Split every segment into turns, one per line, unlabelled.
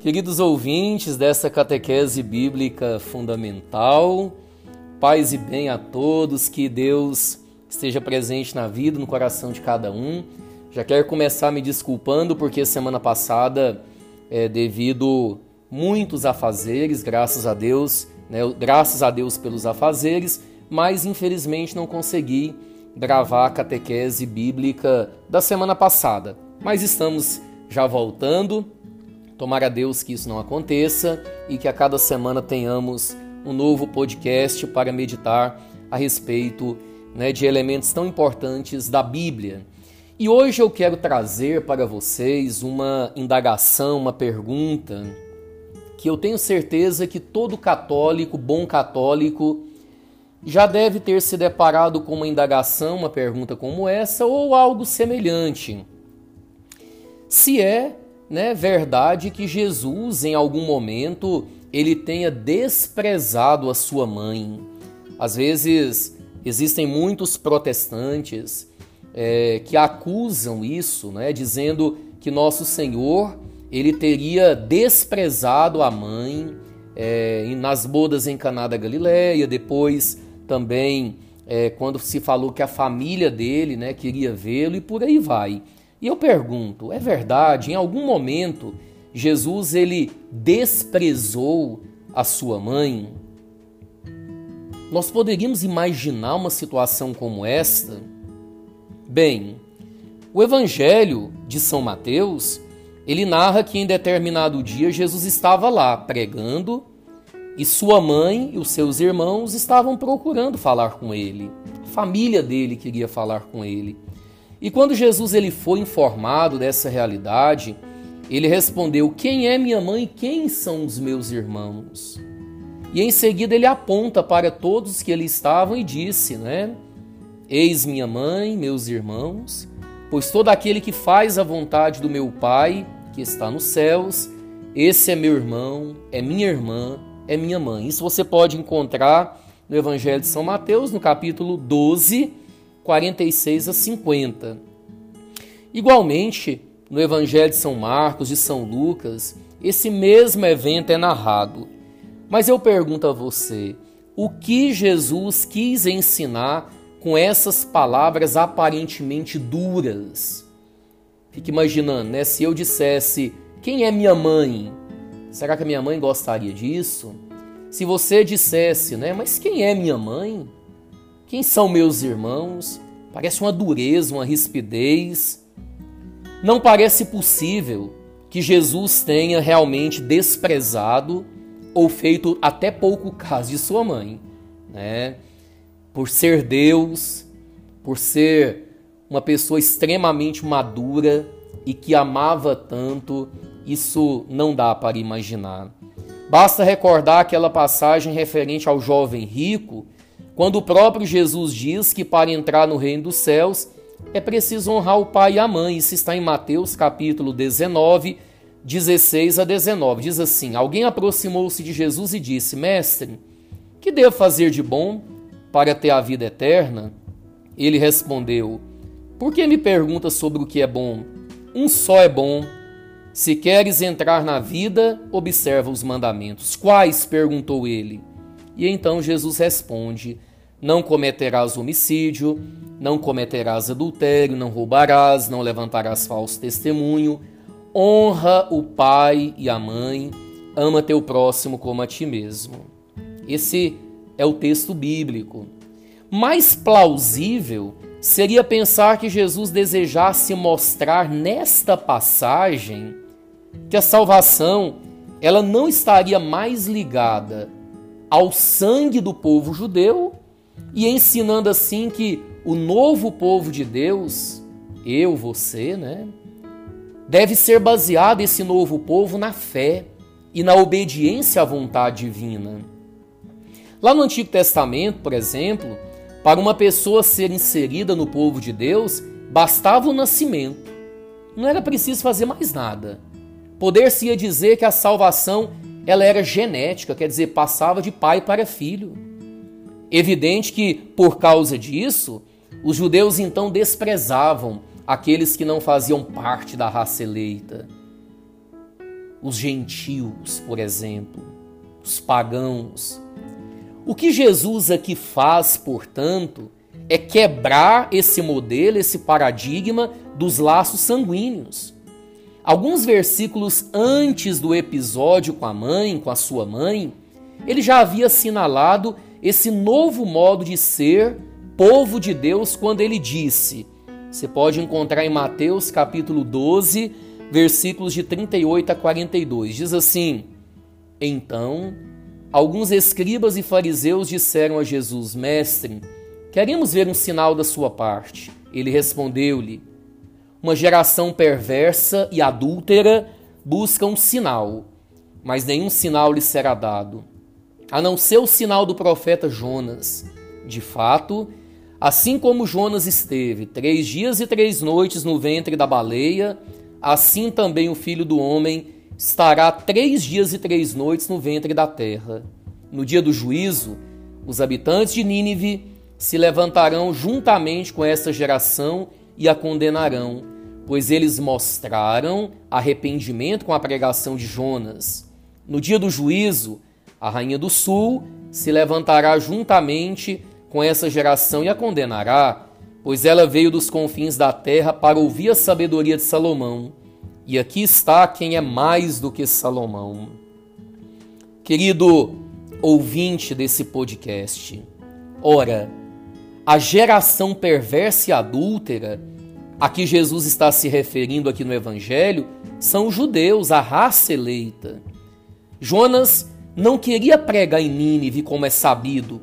Queridos ouvintes dessa catequese bíblica fundamental, paz e bem a todos, que Deus esteja presente na vida, no coração de cada um. Já quero começar me desculpando porque semana passada, é, devido muitos afazeres, graças a Deus, né, graças a Deus pelos afazeres, mas infelizmente não consegui gravar a catequese bíblica da semana passada. Mas estamos já voltando Tomara a Deus que isso não aconteça e que a cada semana tenhamos um novo podcast para meditar a respeito né, de elementos tão importantes da Bíblia. E hoje eu quero trazer para vocês uma indagação, uma pergunta que eu tenho certeza que todo católico, bom católico, já deve ter se deparado com uma indagação, uma pergunta como essa ou algo semelhante. Se é né, verdade que Jesus, em algum momento, ele tenha desprezado a sua mãe. Às vezes, existem muitos protestantes é, que acusam isso, né, dizendo que nosso Senhor ele teria desprezado a mãe é, nas bodas em Caná da Galileia, depois também é, quando se falou que a família dele né, queria vê-lo e por aí vai. E eu pergunto, é verdade, em algum momento Jesus ele desprezou a sua mãe? Nós poderíamos imaginar uma situação como esta? Bem, o Evangelho de São Mateus, ele narra que em determinado dia Jesus estava lá pregando e sua mãe e os seus irmãos estavam procurando falar com ele. A família dele queria falar com ele. E quando Jesus ele foi informado dessa realidade, ele respondeu: Quem é minha mãe e quem são os meus irmãos? E em seguida ele aponta para todos que ali estavam e disse, né? Eis minha mãe, meus irmãos, pois todo aquele que faz a vontade do meu Pai, que está nos céus, esse é meu irmão, é minha irmã, é minha mãe. Isso você pode encontrar no Evangelho de São Mateus, no capítulo 12, 46 a 50. Igualmente, no Evangelho de São Marcos e São Lucas, esse mesmo evento é narrado. Mas eu pergunto a você, o que Jesus quis ensinar com essas palavras aparentemente duras? Fique imaginando, né? Se eu dissesse, quem é minha mãe? Será que a minha mãe gostaria disso? Se você dissesse, né? Mas quem é minha mãe? Quem são meus irmãos? Parece uma dureza, uma rispidez. Não parece possível que Jesus tenha realmente desprezado ou feito até pouco caso de sua mãe, né? Por ser Deus, por ser uma pessoa extremamente madura e que amava tanto, isso não dá para imaginar. Basta recordar aquela passagem referente ao jovem rico quando o próprio Jesus diz que para entrar no reino dos céus é preciso honrar o pai e a mãe. Isso está em Mateus capítulo 19, 16 a 19. Diz assim: Alguém aproximou-se de Jesus e disse: Mestre, que devo fazer de bom para ter a vida eterna? Ele respondeu: Por que me perguntas sobre o que é bom? Um só é bom. Se queres entrar na vida, observa os mandamentos. Quais? perguntou ele. E então Jesus responde: não cometerás homicídio, não cometerás adultério, não roubarás, não levantarás falso testemunho, honra o pai e a mãe, ama teu próximo como a ti mesmo. Esse é o texto bíblico. Mais plausível seria pensar que Jesus desejasse mostrar nesta passagem que a salvação ela não estaria mais ligada ao sangue do povo judeu e ensinando assim que o novo povo de Deus, eu, você, né, deve ser baseado esse novo povo na fé e na obediência à vontade divina. Lá no Antigo Testamento, por exemplo, para uma pessoa ser inserida no povo de Deus, bastava o nascimento. Não era preciso fazer mais nada. Poder-se-ia dizer que a salvação ela era genética, quer dizer, passava de pai para filho. Evidente que, por causa disso, os judeus então desprezavam aqueles que não faziam parte da raça eleita. os gentios, por exemplo, os pagãos. O que Jesus aqui faz, portanto, é quebrar esse modelo, esse paradigma dos laços sanguíneos. Alguns versículos antes do episódio com a mãe, com a sua mãe, ele já havia assinalado esse novo modo de ser povo de Deus quando ele disse: você pode encontrar em Mateus capítulo 12, versículos de 38 a 42. Diz assim: Então, alguns escribas e fariseus disseram a Jesus: Mestre, queremos ver um sinal da sua parte. Ele respondeu-lhe: Uma geração perversa e adúltera busca um sinal, mas nenhum sinal lhe será dado, a não ser o sinal do profeta Jonas. De fato, assim como Jonas esteve três dias e três noites no ventre da baleia, assim também o filho do homem estará três dias e três noites no ventre da terra. No dia do juízo, os habitantes de Nínive se levantarão juntamente com essa geração e a condenarão, pois eles mostraram arrependimento com a pregação de Jonas. No dia do juízo, a rainha do sul se levantará juntamente com essa geração e a condenará, pois ela veio dos confins da terra para ouvir a sabedoria de Salomão. E aqui está quem é mais do que Salomão. Querido ouvinte desse podcast, ora, a geração perversa e adúltera a que Jesus está se referindo aqui no Evangelho são os judeus, a raça eleita. Jonas não queria pregar em Nínive, como é sabido,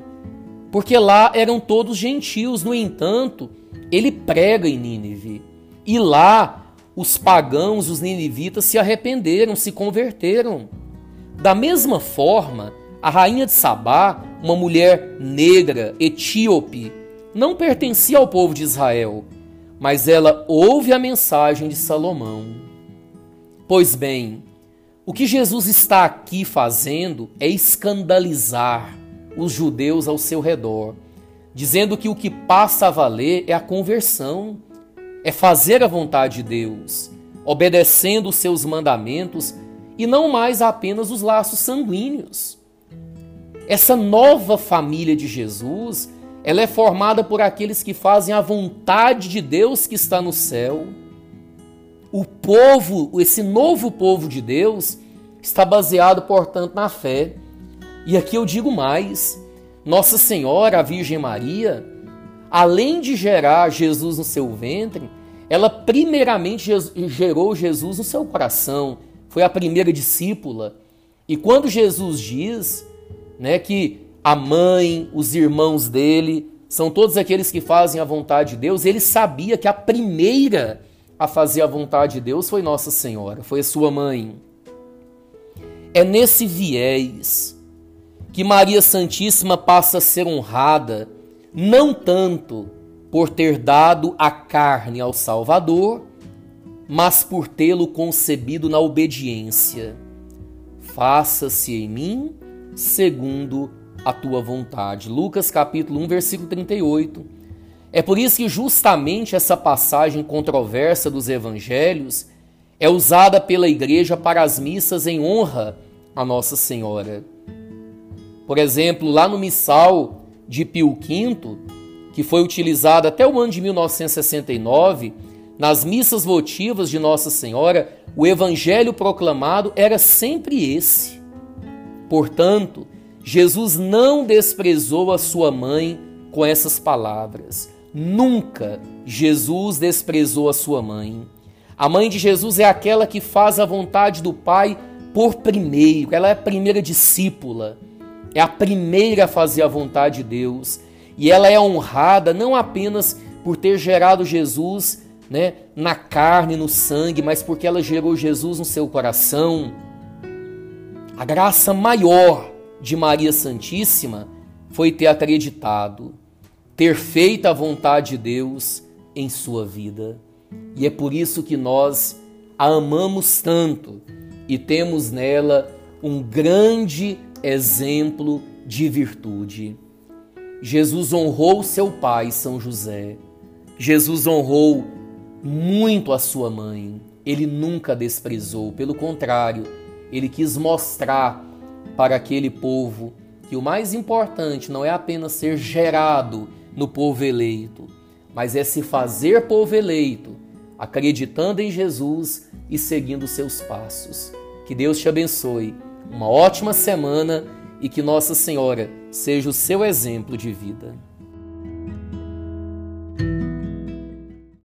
porque lá eram todos gentios. No entanto, ele prega em Nínive. E lá os pagãos, os ninivitas, se arrependeram, se converteram. Da mesma forma, a rainha de Sabá, uma mulher negra, etíope, não pertencia ao povo de Israel, mas ela ouve a mensagem de Salomão. Pois bem, o que Jesus está aqui fazendo é escandalizar os judeus ao seu redor, dizendo que o que passa a valer é a conversão, é fazer a vontade de Deus, obedecendo os seus mandamentos e não mais apenas os laços sanguíneos. Essa nova família de Jesus, ela é formada por aqueles que fazem a vontade de Deus que está no céu. O povo, esse novo povo de Deus, está baseado, portanto, na fé e aqui eu digo mais: Nossa Senhora, a Virgem Maria, além de gerar Jesus no seu ventre, ela primeiramente gerou Jesus no seu coração, foi a primeira discípula. E quando Jesus diz né, que a mãe, os irmãos dele, são todos aqueles que fazem a vontade de Deus, ele sabia que a primeira a fazer a vontade de Deus foi Nossa Senhora, foi a sua mãe. É nesse viés que Maria Santíssima passa a ser honrada não tanto por ter dado a carne ao Salvador, mas por tê-lo concebido na obediência. Faça-se em mim segundo a tua vontade. Lucas capítulo 1, versículo 38. É por isso que justamente essa passagem controversa dos evangelhos é usada pela igreja para as missas em honra a Nossa Senhora. Por exemplo, lá no missal de Pio V, que foi utilizado até o ano de 1969, nas missas votivas de Nossa Senhora, o evangelho proclamado era sempre esse. Portanto, Jesus não desprezou a sua mãe com essas palavras. Nunca Jesus desprezou a sua mãe. A mãe de Jesus é aquela que faz a vontade do Pai por primeiro, ela é a primeira discípula é a primeira a fazer a vontade de Deus. E ela é honrada não apenas por ter gerado Jesus né, na carne, no sangue, mas porque ela gerou Jesus no seu coração. A graça maior de Maria Santíssima foi ter acreditado, ter feito a vontade de Deus em sua vida. E é por isso que nós a amamos tanto e temos nela um grande exemplo de virtude. Jesus honrou seu pai, São José. Jesus honrou muito a sua mãe. Ele nunca desprezou, pelo contrário, ele quis mostrar para aquele povo que o mais importante não é apenas ser gerado no povo eleito, mas é se fazer povo eleito, acreditando em Jesus e seguindo seus passos. Que Deus te abençoe. Uma ótima semana e que Nossa Senhora seja o seu exemplo de vida.